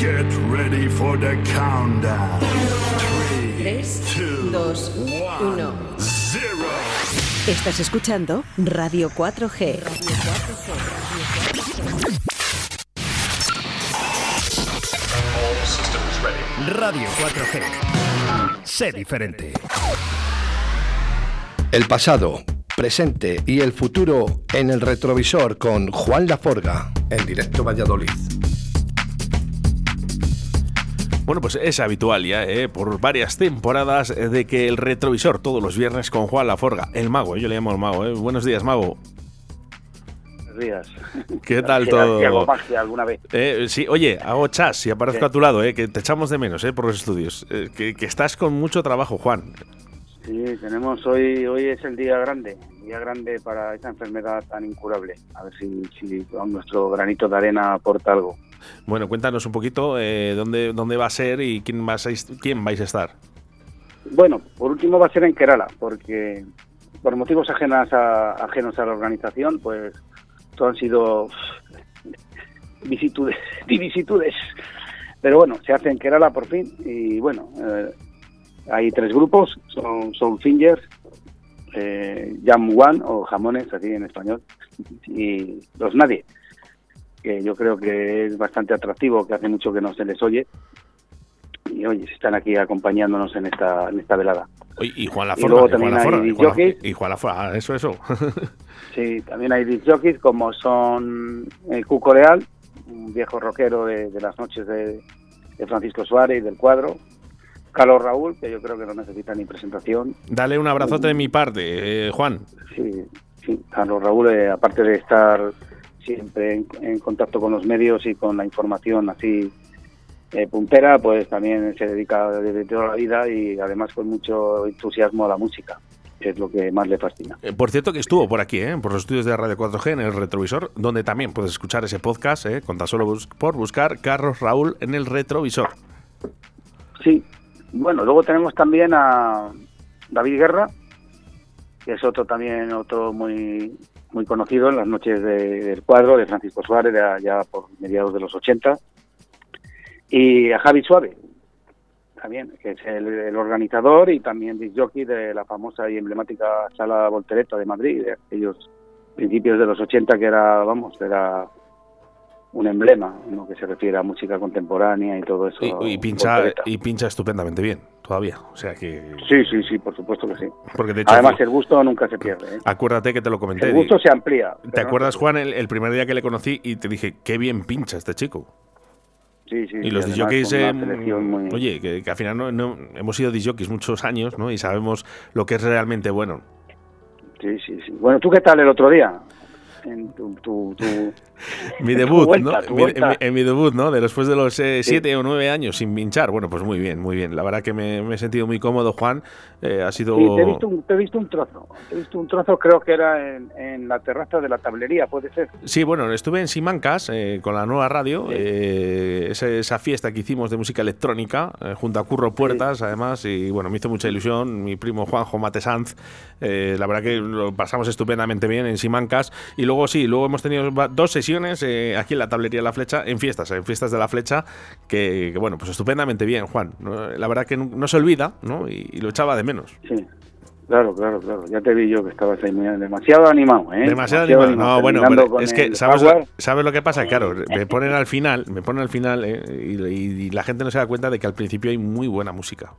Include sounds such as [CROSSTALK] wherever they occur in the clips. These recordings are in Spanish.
Get ready for the countdown. 3, 2, 1. 0. Estás escuchando Radio 4G. Radio 4G. Sé diferente. El pasado, presente y el futuro en el retrovisor con Juan Laforga en directo Valladolid. Bueno, pues es habitual ya, ¿eh? por varias temporadas, de que el retrovisor todos los viernes con Juan Laforga, el mago, yo le llamo el mago. ¿eh? Buenos días, mago. Buenos días. ¿Qué [LAUGHS] tal todo? hago magia alguna vez. Eh, sí, oye, hago chas y aparezco Sí. a tu lado, eh, que te echamos de menos eh, por los estudios. Eh, que, que estás con mucho trabajo, Juan. Sí, tenemos hoy, hoy es el día grande, día grande para esta enfermedad tan incurable. A ver si, si con nuestro granito de arena aporta algo. Bueno, cuéntanos un poquito eh, dónde, dónde va a ser y quién, vas a, quién vais a estar. Bueno, por último va a ser en Kerala, porque por motivos ajenas a, ajenos a la organización, pues todo han sido vicisitudes, [LAUGHS] vicisitudes. Pero bueno, se hace en Kerala por fin y bueno, eh, hay tres grupos, son Soul Fingers, eh, Jam One o Jamones, así en español, y Los Nadie, que yo creo que es bastante atractivo, que hace mucho que no se les oye. Y oye, están aquí acompañándonos en esta, en esta velada. Oye, y Juan Y Laforga. luego y Juan Laforga, y Juan, disjockeys. y Juan Laforga, ah, eso, eso. [LAUGHS] Sí, también hay disc jockeys como son el Cuco Leal, un viejo rockero de, de las noches de, de Francisco Suárez y del cuadro. Carlos Raúl, que yo creo que no necesita ni presentación. Dale un abrazote de mi parte, eh, Juan. Sí, sí, Carlos Raúl, eh, aparte de estar siempre en, en contacto con los medios y con la información así eh, puntera, pues también se dedica desde toda la vida y además con mucho entusiasmo a la música, que es lo que más le fascina. Eh, Por cierto que estuvo por aquí, eh, por los estudios de Radio 4G en el retrovisor, donde también puedes escuchar ese podcast, eh, con tan solo bus- por buscar Carlos Raúl en el retrovisor. Sí, bueno, luego tenemos también a David Guerra, que es otro también, otro muy muy conocido en las noches de- del cuadro de Francisco Suárez, de allá por mediados de los 80. Y a Javi Suárez, también, que es el, organizador y también disc jockey de la famosa y emblemática Sala Voltereta de Madrid, de aquellos principios de los 80 que era, vamos, era un emblema en lo que se refiere a música contemporánea y todo eso. Y, y pincha, y pincha estupendamente bien, todavía. O sea que. Sí, sí, sí, por supuesto que sí. Porque de hecho. Además, el gusto nunca se pierde. ¿eh? Acuérdate que te lo comenté. El gusto se amplía. ¿Te no acuerdas, Juan, el, el primer día que le conocí y te dije, qué bien pincha este chico? Sí, sí. Y los disjockeys, eh, muy- oye, que, que al final no, no- hemos sido disjockeys muchos años, ¿no? Y sabemos lo que es realmente bueno. Sí, sí, sí. Bueno, ¿tú qué tal el otro día? En tu, tu, tu- [LAUGHS] Mi debut, vuelta, ¿no? Mi- en, mi, en mi debut, ¿no? De después de los eh, Sí. siete o nueve años sin pinchar. Bueno, pues muy bien, muy bien. La verdad que me, me he sentido muy cómodo, Juan. Eh, ha sido... Sí, te he, visto un, te he visto un trozo. Te he visto un trozo, creo que era en, en la terraza de la tablería, puede ser. Sí, bueno, estuve en Simancas eh, con la nueva radio, eh, esa, esa fiesta que hicimos de música electrónica, eh, junto a Curro Puertas, además, y bueno, me hizo mucha ilusión. Mi primo Juanjo Mate Sanz, eh, la verdad que lo pasamos estupendamente bien en Simancas. Y luego sí, luego hemos tenido dos sesiones eh, aquí en la tablería La Flecha, en fiestas, en fiestas de La Flecha, que, que, bueno, pues estupendamente bien, Juan. La verdad que no, no se olvida, ¿no? Y, y lo echaba de menos. Sí. Claro, claro, claro. Ya te vi yo que estabas ahí muy demasiado animado, ¿eh? Demasiado animado. No, bueno, pero es que ¿sabes, ¿sabes lo que pasa? Claro, me ponen al final, me ponen al final eh, y, y- y la gente no se da cuenta de que al principio hay muy buena música.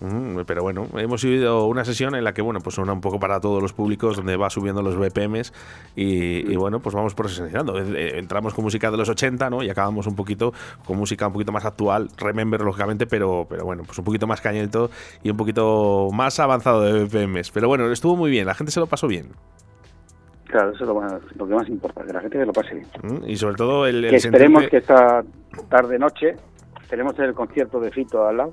Mm, pero bueno, hemos vivido una sesión en la que, bueno, pues suena un poco para todos los públicos, donde va subiendo los BPMs y, y, bueno, pues vamos profesionalizando. Eh, Entramos con música de los 80, ¿no? Y acabamos un poquito con música un poquito más actual, Remember, lógicamente, pero, pero bueno, pues un poquito más cañeto y un poquito más avanzado de BPMs. Pero bueno, estuvo muy bien, la gente se lo pasó bien. Claro, eso es lo, más- lo que más importa, que la gente se lo pase bien. Mm, Y sobre todo el, el que esperemos sentirte- que esta tarde-noche tenemos el concierto de Fito al lado.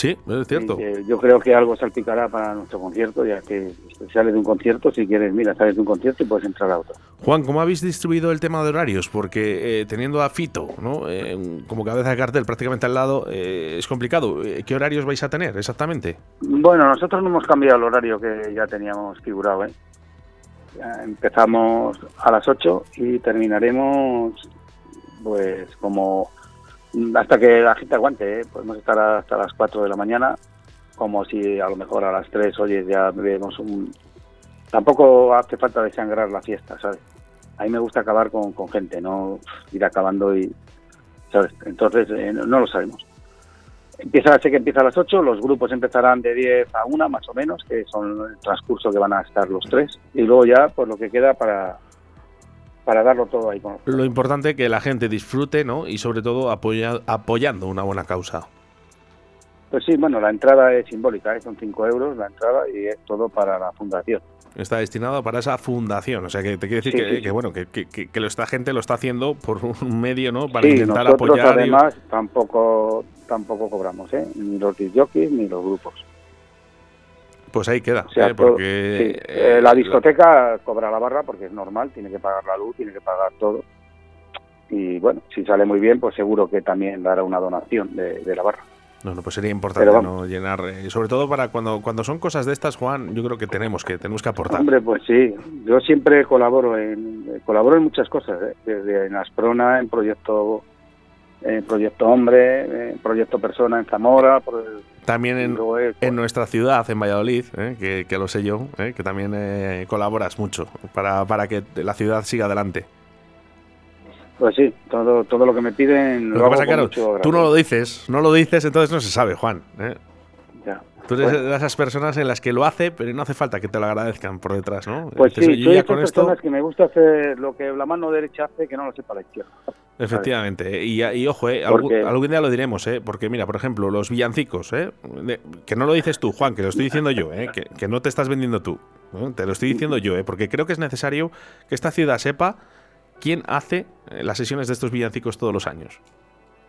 Sí, es cierto. Que yo creo que algo salpicará para nuestro concierto, ya que sales de un concierto, si quieres, mira, sales de un concierto y puedes entrar a otro. Juan, ¿cómo habéis distribuido el tema de horarios? Porque eh, teniendo a Fito ¿no? Eh, como cabeza de cartel prácticamente al lado, eh, es complicado. Eh, ¿Qué horarios vais a tener exactamente? Bueno, nosotros no hemos cambiado el horario que ya teníamos figurado. ¿eh? Empezamos a las 8 y terminaremos pues como hasta que la gente aguante, ¿eh? podemos estar hasta las 4 de la mañana, como si a lo mejor a las 3, oye, ya vemos un... Tampoco hace falta desangrar la fiesta, ¿sabes? A mí me gusta acabar con, con gente, no ir acabando y... ¿sabes? Entonces, eh, no, lo sabemos. Empieza, sé que empieza a las 8, los grupos empezarán de 10 a 1 más o menos, que son el transcurso que van a estar los tres, y luego ya, pues lo que queda para, para darlo todo ahí con los Lo importante es que la gente disfrute, ¿no? Y sobre todo apoya- apoyando una buena causa. Pues sí, bueno, la entrada es simbólica, ¿eh? son 5 euros la entrada y es todo para la fundación. Está destinado para esa fundación. O sea, que te quiero decir Sí, que, sí, sí. que, bueno, que, que, que- esta gente lo está haciendo por un medio, ¿no? Para sí, intentar nosotros apoyar. y- además tampoco tampoco cobramos, ¿eh? ni los disjockeys ni los grupos. Pues ahí queda. O sea, ¿eh? Porque sí, eh, eh, la discoteca cobra la barra porque es normal, tiene que pagar la luz, tiene que pagar todo. Y bueno, si sale muy bien, pues seguro que también dará una donación de, de la barra. No, no, pues sería importante no llenar, eh, sobre todo para cuando cuando son cosas de estas, Juan, yo creo que tenemos que tenemos que aportar. Hombre, pues sí, yo siempre colaboro en colaboro en muchas cosas, ¿eh? desde en Asprona, en proyecto en proyecto hombre, en proyecto persona en Zamora, por el- También en, es- en nuestra ciudad, en Valladolid, ¿eh? que, que lo sé yo, ¿eh? que también eh, colaboras mucho para, para que la ciudad siga adelante. pues sí, todo todo lo que me piden Lo lo, que hago pasa, claro, tú no lo dices, no lo dices, entonces no se sabe, Juan. ¿eh? Ya. Tú eres Bueno. de esas personas en las que lo hace, pero no hace falta que te lo agradezcan por detrás, ¿no? Pues sí, "Oye, soy ya con esto, personas que me gusta hacer lo que la mano derecha hace que no lo sepa la izquierda. Efectivamente. Y, y ojo, ¿eh? algún, Porque- algún día lo diremos, ¿eh? Porque mira, por ejemplo, los villancicos, ¿eh? De- que no lo dices tú, Juan, que lo estoy diciendo yo, ¿eh? Que, que no te estás vendiendo tú. ¿no? Te lo estoy diciendo yo, ¿eh? Porque creo que es necesario que esta ciudad sepa quién hace eh, las sesiones de estos villancicos todos los años.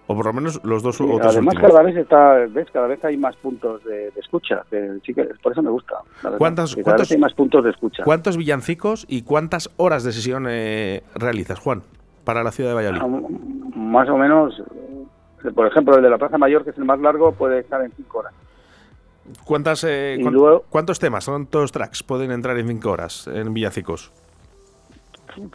O por lo menos los dos Sí, otros además últimos. cada vez está, ves, cada vez hay más puntos de, de escucha, por eso me gusta. ¿Cuántos- cada cuántos- vez hay más puntos de escucha. ¿Cuántos villancicos y cuántas horas de sesión eh, realizas, Juan, para la ciudad de Valladolid? Más o menos, eh, por ejemplo, el de la Plaza Mayor, que es el más largo, puede estar en cinco horas. ¿Cuántas, eh, luego- ¿Cuántos temas, cuántos tracks pueden entrar en cinco horas en uf,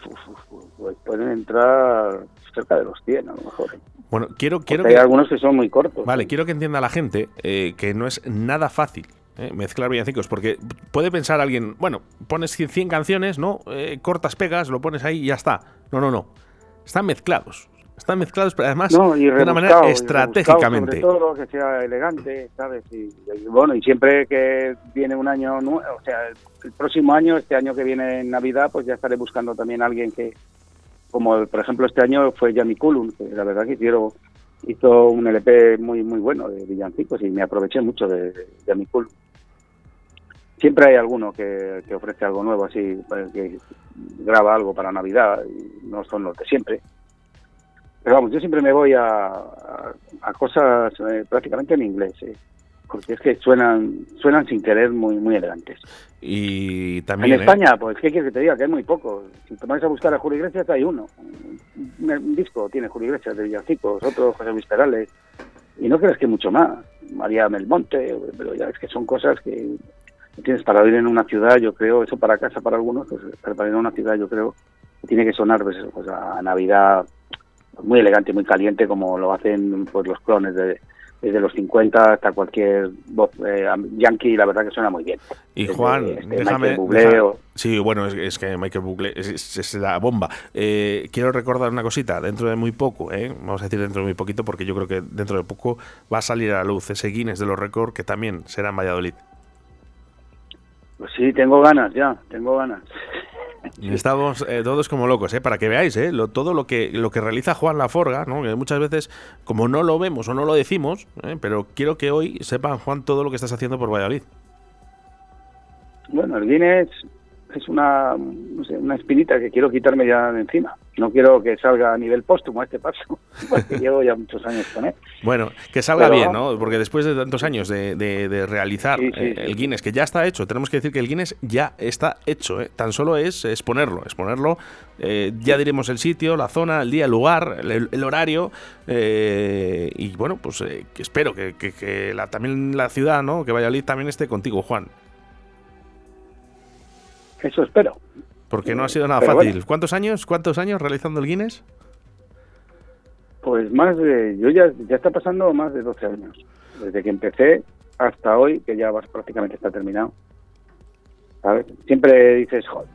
pues pueden entrar cerca de los 100 a lo mejor. Bueno, quiero, quiero Porque hay que, algunos que son muy cortos. vale, quiero que entienda la gente eh, que no es nada fácil eh, mezclar villancicos, porque puede pensar alguien, bueno, pones 100, 100 canciones, ¿no? Eh, cortas, pegas, lo pones ahí y ya está. No, no, no. Están mezclados. Están mezclados, pero además No, y de una manera estratégicamente. sobre todo, que sea elegante, ¿sabes? Y, y bueno, y siempre que viene un año nuevo, o sea, el, próximo año, este año que viene en Navidad, pues ya estaré buscando también a alguien que, como por ejemplo este año fue Jamie Cullum, que la verdad que hicieron, hizo un LP muy muy bueno de villancicos y me aproveché mucho de, de Cullum. Siempre hay alguno que, que ofrece algo nuevo, así, pues, que graba algo para Navidad, y no son los de siempre. Pero vamos, yo siempre me voy a, a, a cosas eh, prácticamente en inglés, eh, porque es que suenan suenan sin querer muy muy elegantes. Y En también. ¿eh? España, pues, ¿qué quieres que te diga? Que hay muy poco. Si te vas a buscar a Julio Iglesias, hay uno. Un, un disco tiene Julio Iglesias de Villancicos, otro José Luis Perales. Y no crees que mucho más. María Melmonte, pero ya es que son cosas que tienes para vivir en una ciudad, yo creo, eso para casa para algunos, pues, pero para ir a una ciudad, yo creo, que tiene que sonar pues, pues, a Navidad muy elegante, muy caliente, como lo hacen pues los clones de desde los 50 hasta cualquier voz eh, yankee, la verdad que suena muy bien. Y Juan, este, déjame. Bublé deja- o- Sí, bueno, es, es que Michael Bublé es, es- es la bomba. Eh, quiero recordar una cosita, dentro de muy poco, ¿eh? vamos a decir dentro de muy poquito, porque yo creo que dentro de poco va a salir a la luz ese Guinness de los récords que también será en Valladolid. Pues sí, tengo ganas ya, tengo ganas. Estamos eh, todos como locos, ¿eh? para que veáis ¿eh? lo, todo lo que, lo que realiza Juan Laforga, ¿no? que muchas veces, como no lo vemos o no lo decimos, ¿eh? pero quiero que hoy sepan, Juan, todo lo que estás haciendo por Valladolid. Bueno, el Guinness es una, no sé, una espinita que quiero quitarme ya de encima. No quiero que salga a nivel póstumo este paso, [LAUGHS] porque llevo ya muchos años con él. Bueno, que salga Pero- bien, ¿no? Porque después de tantos años de, de- de realizar Sí, sí, eh, sí. el Guinness, que ya está hecho, tenemos que decir que el Guinness ya está hecho, ¿eh? tan solo es exponerlo, exponerlo, eh, ya diremos el sitio, la zona, el día, el lugar, el, el horario, eh, y bueno, pues eh, espero que, que- que la, también la ciudad, ¿no? Que Valladolid también esté contigo, Juan, Eso espero. porque no ha sido nada Pero fácil. bueno. ¿Cuántos años? ¿Cuántos años realizando el Guinness? Pues más de, yo ya, ya está pasando más de 12 años, desde que empecé hasta hoy, que ya vas- prácticamente está terminado. ¿Sabes? Siempre dices, joder,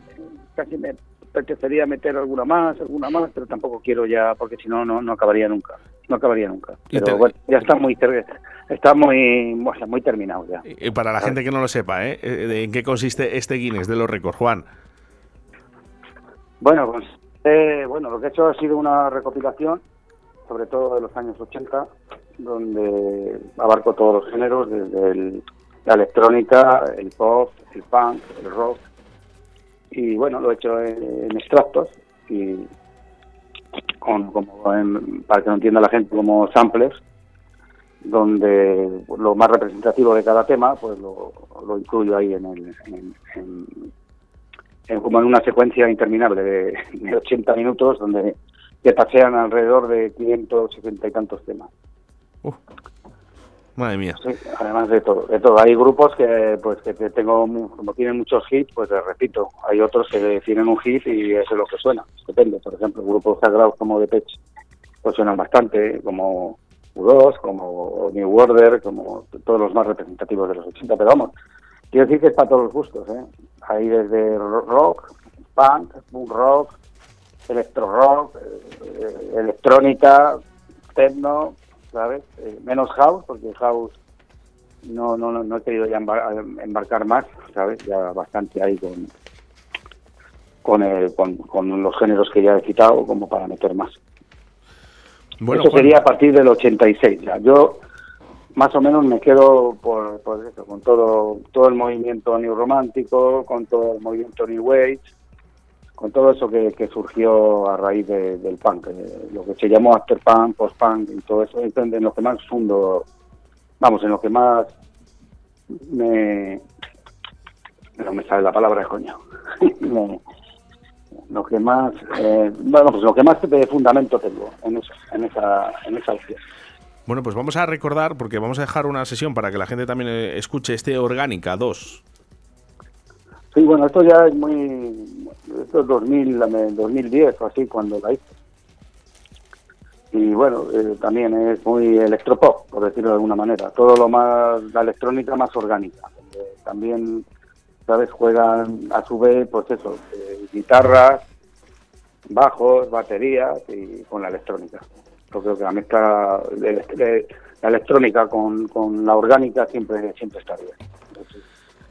casi me apetecería meter alguna más, alguna más, pero tampoco quiero ya, porque si no, no, no acabaría nunca. No acabaría nunca. Pero te- bueno, ya está muy, ter- está muy, o sea, muy terminado ya. Y para la gente que no lo sepa, ¿eh? Eh, ¿en qué consiste este Guinness de los récords, Juan? Bueno, pues, eh, bueno, lo que he hecho ha sido una recopilación, sobre todo de los años 80, donde abarco todos los géneros, desde el- la electrónica, el pop, el punk, el rock, y bueno, lo he hecho en, en extractos y con, como en- para que lo entienda la gente, como samplers, donde lo más representativo de cada tema, pues lo, lo incluyo ahí en el, en- en- en- como en una secuencia interminable de, de 80 minutos donde que pasean alrededor de 560 y tantos temas. Madre mía. Sí, además de todo, de todo. Hay grupos que, pues, que te- tengo, como tienen muchos hits, pues les repito. Hay otros que tienen un hit y eso es lo que suena. Depende. Por ejemplo, grupos sagrados como The Pitch, pues suenan bastante, como U2, como New Order, como todos los más representativos de los 80. Pero vamos, quiero decir que es para todos los gustos, ¿eh? Hay desde ro- rock, punk, punk rock, electro rock, eh, electrónica, techno, ¿sabes? Eh, menos house, porque house no, no, no, no he querido ya embar- embarcar más, ¿sabes? Ya bastante ahí con, con, el- con, con los géneros que ya he citado, como para meter más. Bueno, Eso sería a partir del 86. ya. Yo más o menos me quedo por, por eso, con todo, todo el movimiento new romántico, con todo el movimiento new wave, con todo eso que, que surgió a raíz de- del punk, eh, lo que se llamó after punk, post punk y todo eso, es en lo que más fundo, vamos, en lo que más me no me sale la palabra coño [LAUGHS] Me- lo que más eh, bueno pues lo que más de fundamento tengo en eso en esa en esa opción. Bueno, pues vamos a recordar, porque vamos a dejar una sesión para que la gente también eh, escuche este Orgánica 2. sí bueno esto ya es muy esto es 2000 la- 2010 o así cuando la hice. Y bueno eh, también es muy electropop por decirlo de alguna manera. Todo lo más la electrónica más orgánica. Donde también sabes juegan a su vez pues eso eh, guitarras bajos baterías y con la electrónica. Yo creo que la mezcla de, de- la electrónica con, con la orgánica siempre siempre está bien. Entonces,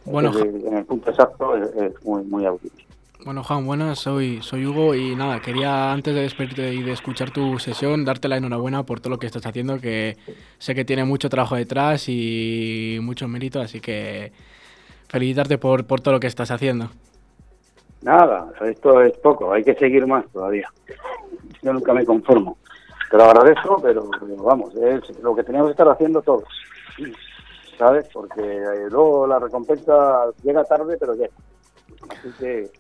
Bueno, desde- en el punto exacto es, es muy muy audible. Bueno, Juan, buenas, soy, soy Hugo y nada, quería antes de despedirte y de escuchar tu sesión, darte la enhorabuena por todo lo que estás haciendo, que sé que tiene mucho trabajo detrás y mucho mérito, así que felicitarte por, por todo lo que estás haciendo. Nada, esto es poco, hay que seguir más todavía. Yo nunca me conformo. Te lo agradezco, pero, vamos, es lo que teníamos que estar haciendo todos. ¿Sabes? Porque eh, luego la recompensa llega tarde, pero llega. Así que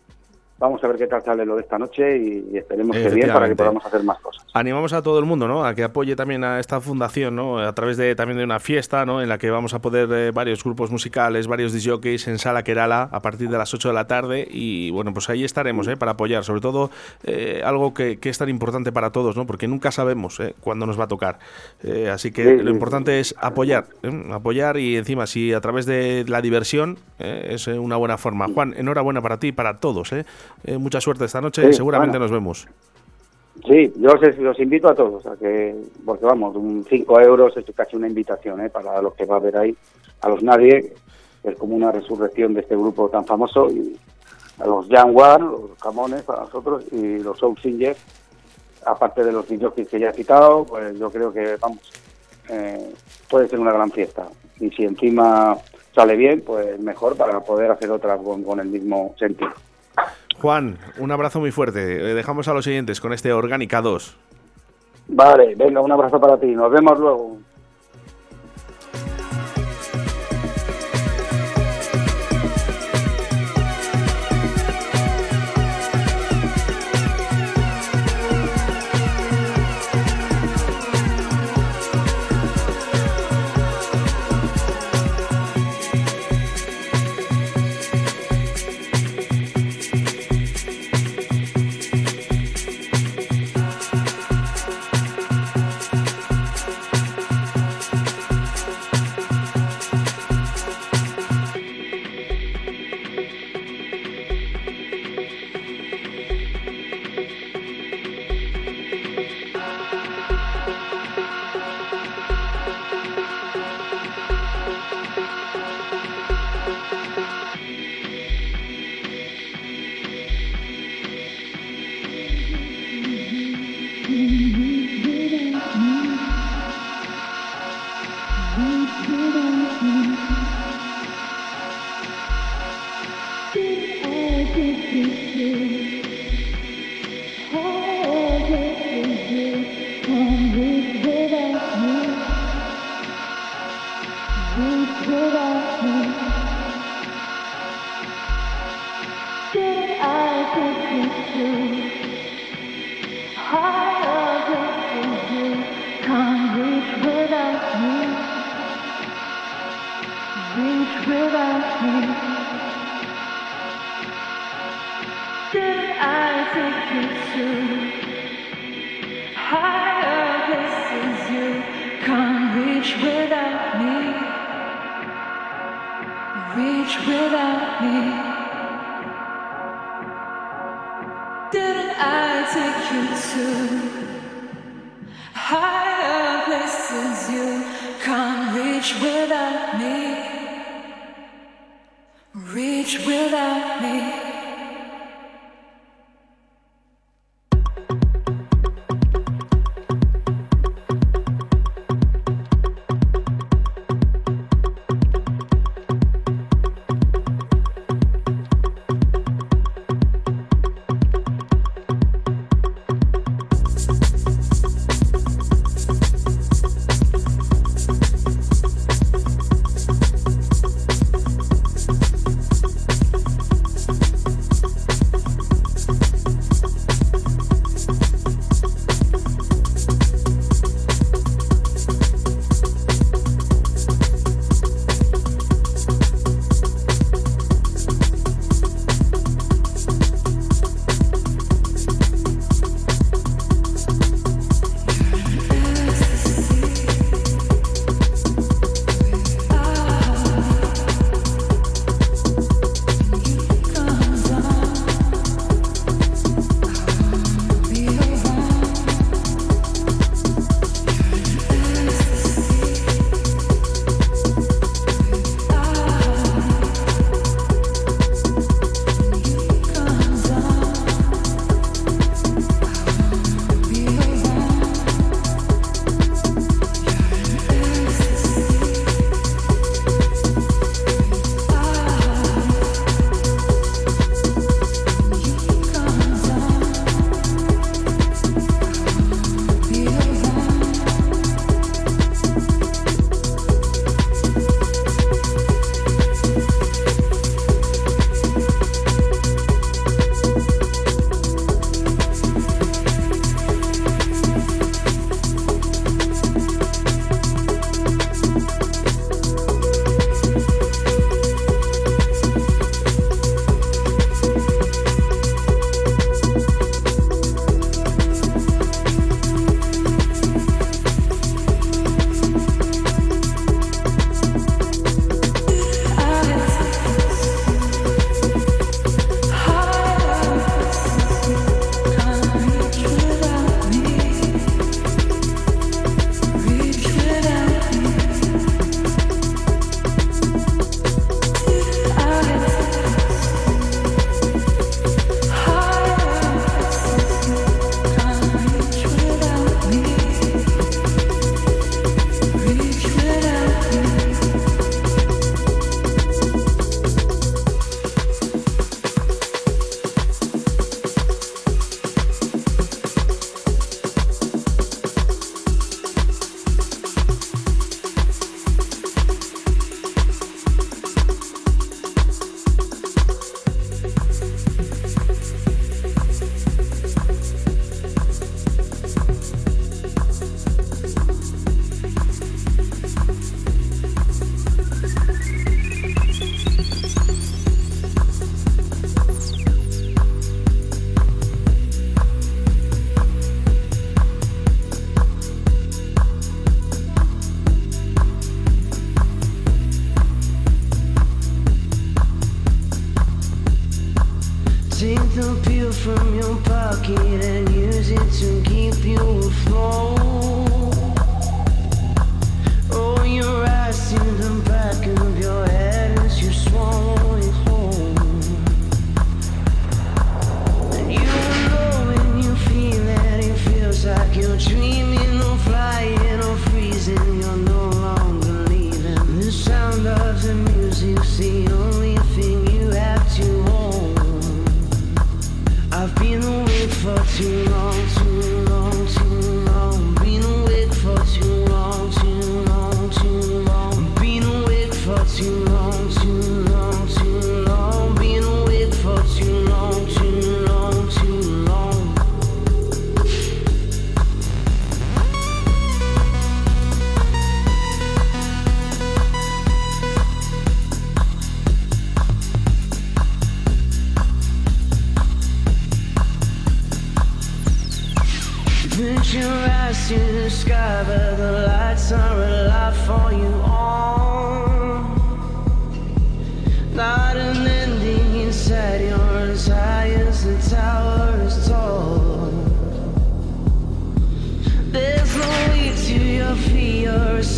vamos a ver qué tal sale lo de esta noche y, esperemos que bien para que podamos hacer más cosas. Animamos a todo el mundo, ¿no? A que apoye también a esta fundación, ¿no? A través de también de una fiesta, ¿no? En la que vamos a poder eh, varios grupos musicales, varios disjockeys en Sala Kerala a partir de las 8 de la tarde y bueno, pues ahí estaremos, ¿eh? Para apoyar, sobre todo eh, algo que, que es tan importante para todos, ¿no? Porque nunca sabemos ¿eh? cuándo nos va a tocar. Eh, así que lo importante es apoyar, ¿eh? apoyar y encima si a través de la diversión es una buena forma. Juan, enhorabuena para ti y para todos, ¿eh? Eh, mucha suerte esta noche, Sí, seguramente bueno. nos vemos. Sí, yo os, los invito a todos, a que, porque vamos, un 5 euros es casi una invitación ¿eh? para los que va a ver ahí, a los nadie, es como una resurrección de este grupo tan famoso, y a los Young One, los Camones, para nosotros, y los Soul Singers, aparte de los DJs que ya he citado, pues yo creo que, vamos, eh, puede ser una gran fiesta. Y si encima sale bien, pues mejor para poder hacer otra con, con el mismo sentido. Juan, un abrazo muy fuerte. Eh, Dejamos a los siguientes con este Orgánica 2. Vale, venga, un abrazo para ti, nos vemos luego. I take you to higher places you can't reach without me? Reach without me. Didn't I take you to higher places you can't reach without me? Reach without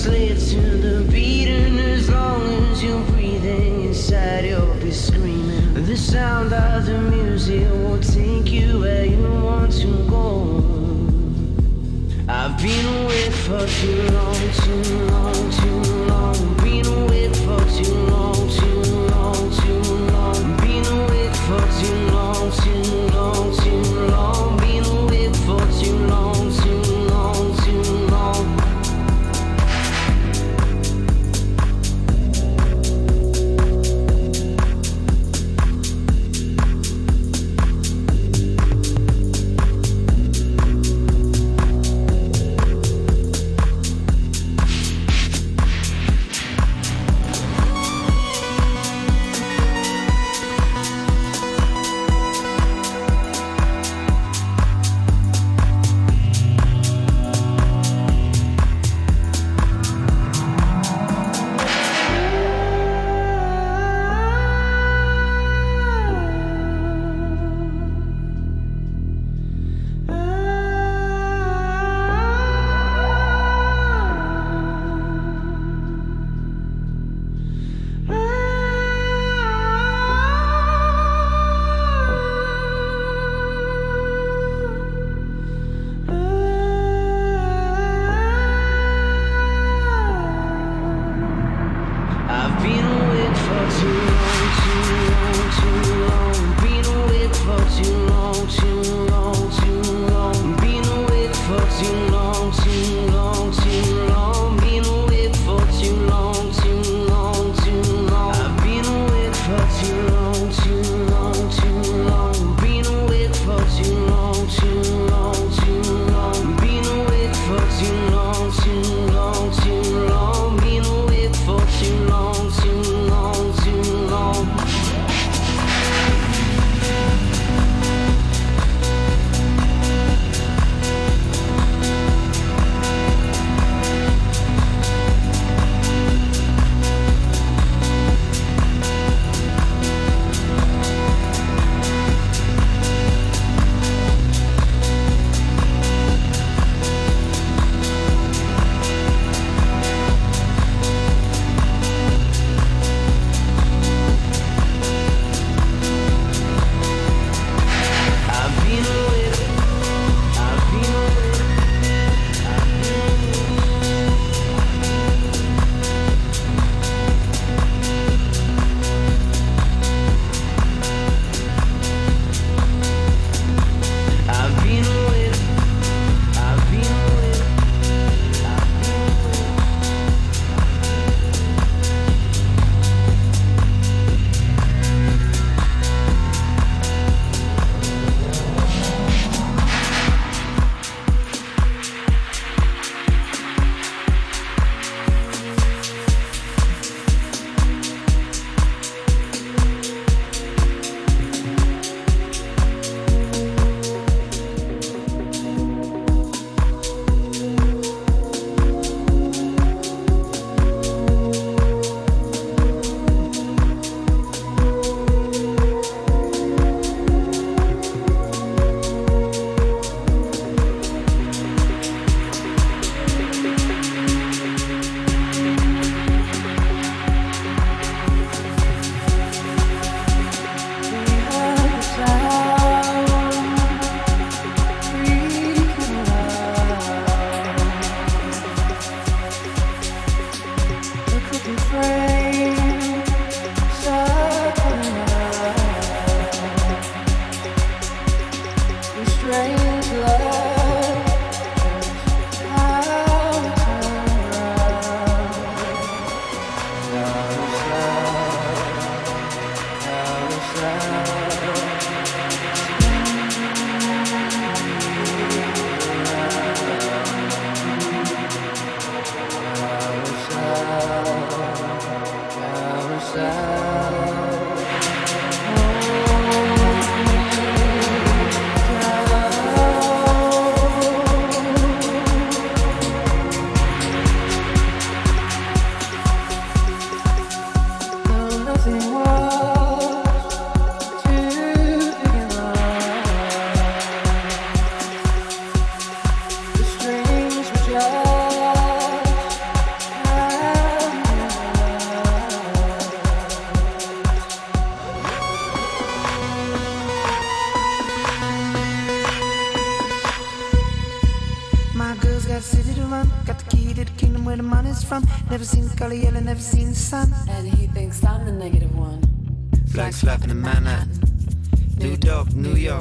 slave to the beat, and as long as you're breathing inside you'll be screaming the sound of the music will take you where you want to go i've been away for too long.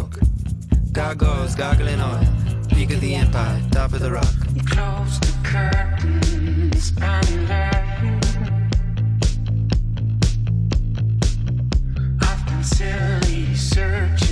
smoke. Gargoyles gargling oil. Peak of the empire, top of the rock. Close the curtains, unlearn. I've been silly searching.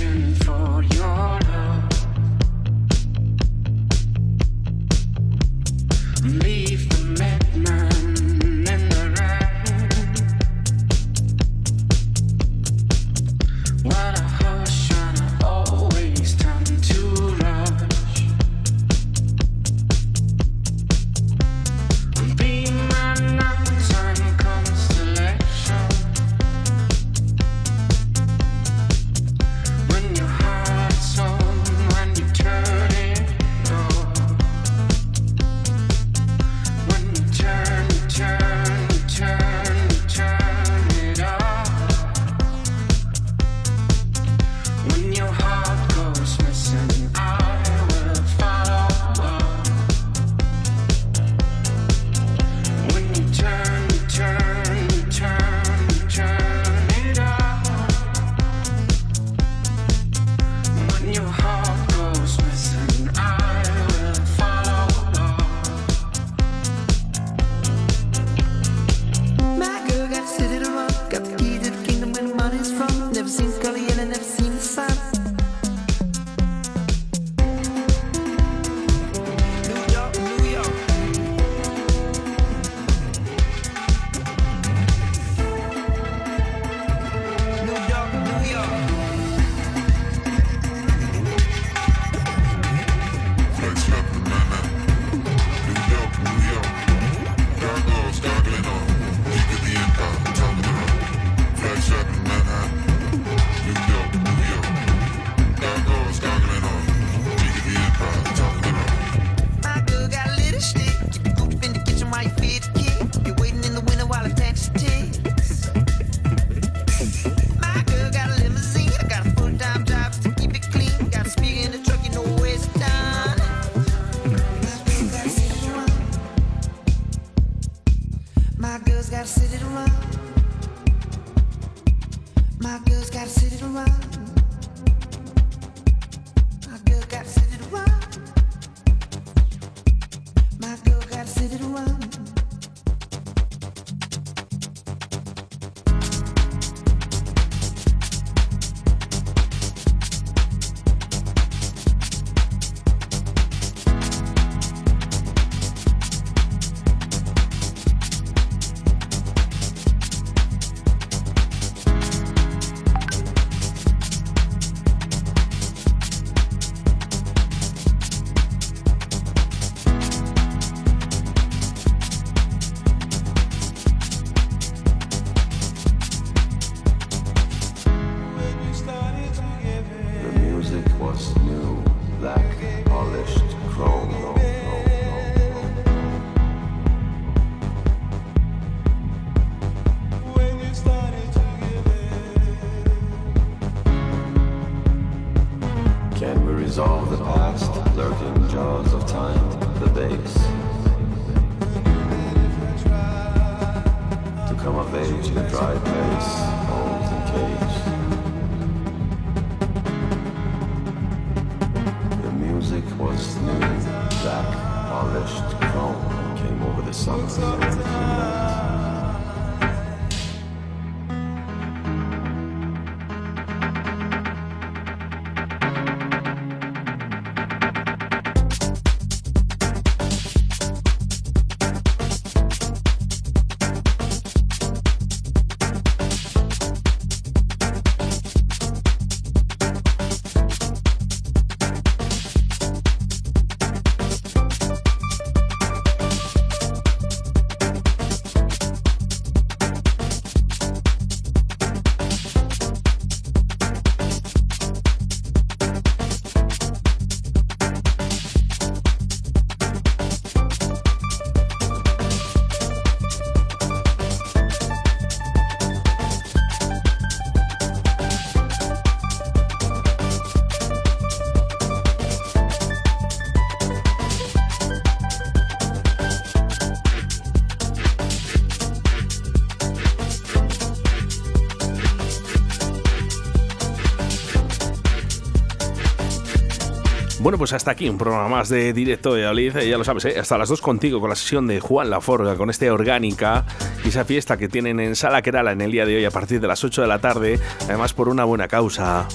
Bueno, pues hasta aquí un programa más de Directo de Valladolid. Ya lo sabes, ¿eh? hasta las 2 contigo con la sesión de Juan Laforga, con este Orgánica y esa fiesta que tienen en Sala Querala en el día de hoy a partir de las 8 de la tarde, además por una buena causa.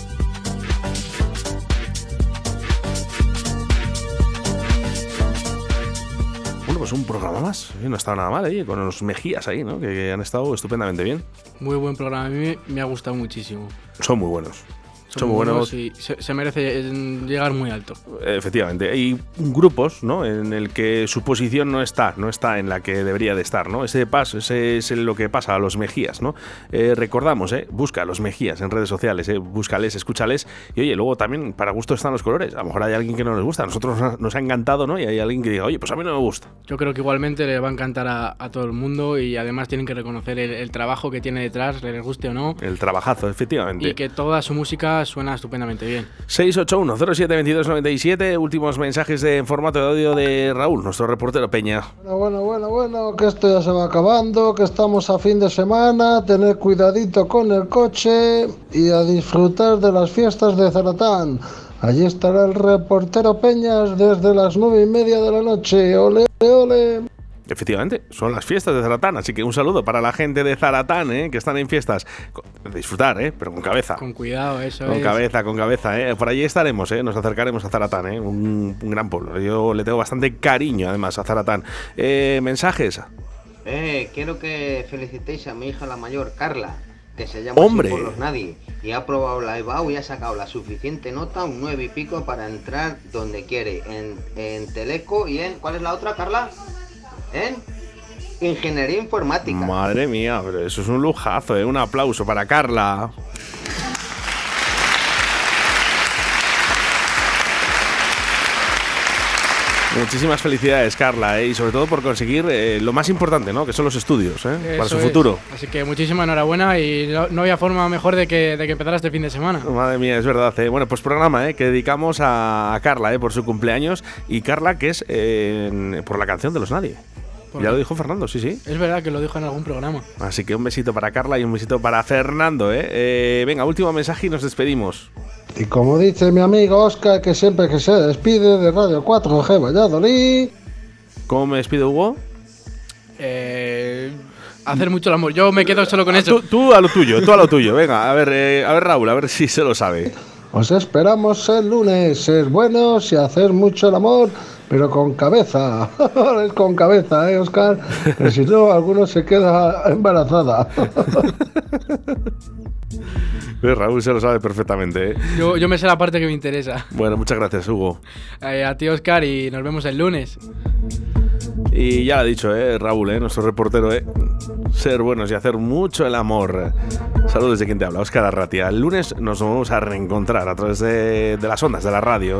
Bueno, pues un programa más. Eh, No ha estado nada mal ahí, con los Mejías ahí, ¿no? Que han estado estupendamente bien. Muy buen programa, a mí me ha gustado muchísimo. Son muy buenos. Son, muy buenos. y se, se merece eh, llegar muy alto. Efectivamente, hay grupos ¿no? en el que su posición no está, no está en la que debería de estar, ¿no? Ese paso, ese es lo que pasa a los Mejías, ¿no? Eh, recordamos, ¿eh? busca a los Mejías en redes sociales, ¿eh? búscales, escúchales y oye, luego también para gusto están los colores. A lo mejor hay alguien que no les gusta, a nosotros nos ha, nos ha encantado, ¿no? Y hay alguien que diga, oye, pues a mí no me gusta. Yo creo que igualmente le va a encantar a, a todo el mundo y además tienen que reconocer el, el trabajo que tiene detrás, les guste o no, El trabajazo, efectivamente. y que toda su música suena estupendamente bien. 681-07-2297, últimos mensajes de en formato de audio de Raúl, nuestro reportero Peña. Bueno, bueno, bueno, bueno, que esto ya se va acabando, que estamos a fin de semana, tener cuidadito con el coche y a disfrutar de las fiestas de Zaratán. Allí estará el reportero Peñas desde las nueve y media de la noche. Ole, ole, ole. Efectivamente, son las fiestas de Zaratán, así que un saludo para la gente de Zaratán, ¿eh? que están en fiestas. Disfrutar, ¿eh? pero con cabeza. Con cuidado, eso Con es. cabeza, con cabeza, ¿eh? Por allí estaremos, ¿eh? Nos acercaremos a Zaratán, ¿eh? Un, un gran pueblo. Yo le tengo bastante cariño, además, a Zaratán. Eh, mensajes. Eh, quiero que felicitéis a mi hija la mayor, Carla, que se llama ¡Hombre! así por los nadie, y ha aprobado la EBAU y ha sacado la suficiente nota, un 9 y pico, para entrar donde quiere, en, en Teleco y en... ¿Cuál es la otra, Carla? En Ingeniería Informática. Madre mía, pero eso es un lujazo, ¿eh? Un aplauso para Carla. Muchísimas felicidades, Carla, ¿eh? y sobre todo por conseguir eh, lo más importante, ¿no? Que son los estudios, ¿eh? Para su es. futuro. Así que muchísima enhorabuena y no, no había forma mejor de que, de que empezara este fin de semana. Madre mía, es verdad. ¿eh? Bueno, pues programa ¿eh? que dedicamos a, a Carla ¿eh? por su cumpleaños. Y Carla, que es por la canción de los Nadie. Ya lo dijo Fernando, sí, sí. Es verdad que lo dijo en algún programa. Así que un besito para Carla y un besito para Fernando. ¿eh? Eh, venga, último mensaje y nos despedimos. Y como dice mi amigo Oscar, que siempre que se despide de Radio 4G Valladolid. ¿Cómo me despido, Hugo? Eh, hacer mucho el amor. Yo me quedo solo con eso. Tú, tú a lo tuyo, tú a lo tuyo. Venga, a ver, eh, a ver Raúl, a ver si se lo sabe. Os esperamos el lunes, ser buenos y hacer mucho el amor, pero con cabeza. [LAUGHS] es con cabeza, ¿eh, Oscar? Que si no, alguno se queda embarazada. [LAUGHS] Raúl se lo sabe perfectamente. ¿eh? Yo, yo me sé la parte que me interesa. Bueno, muchas gracias, Hugo. Eh, a ti, Oscar, y nos vemos el lunes. Y ya lo ha dicho, ¿eh? Raúl, ¿eh? nuestro reportero, ¿eh? ser buenos y hacer mucho el amor. Saludos de quien te habla, Óscar Arratia. El lunes nos vamos a reencontrar a través de las ondas de la radio.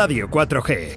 Radio 4G.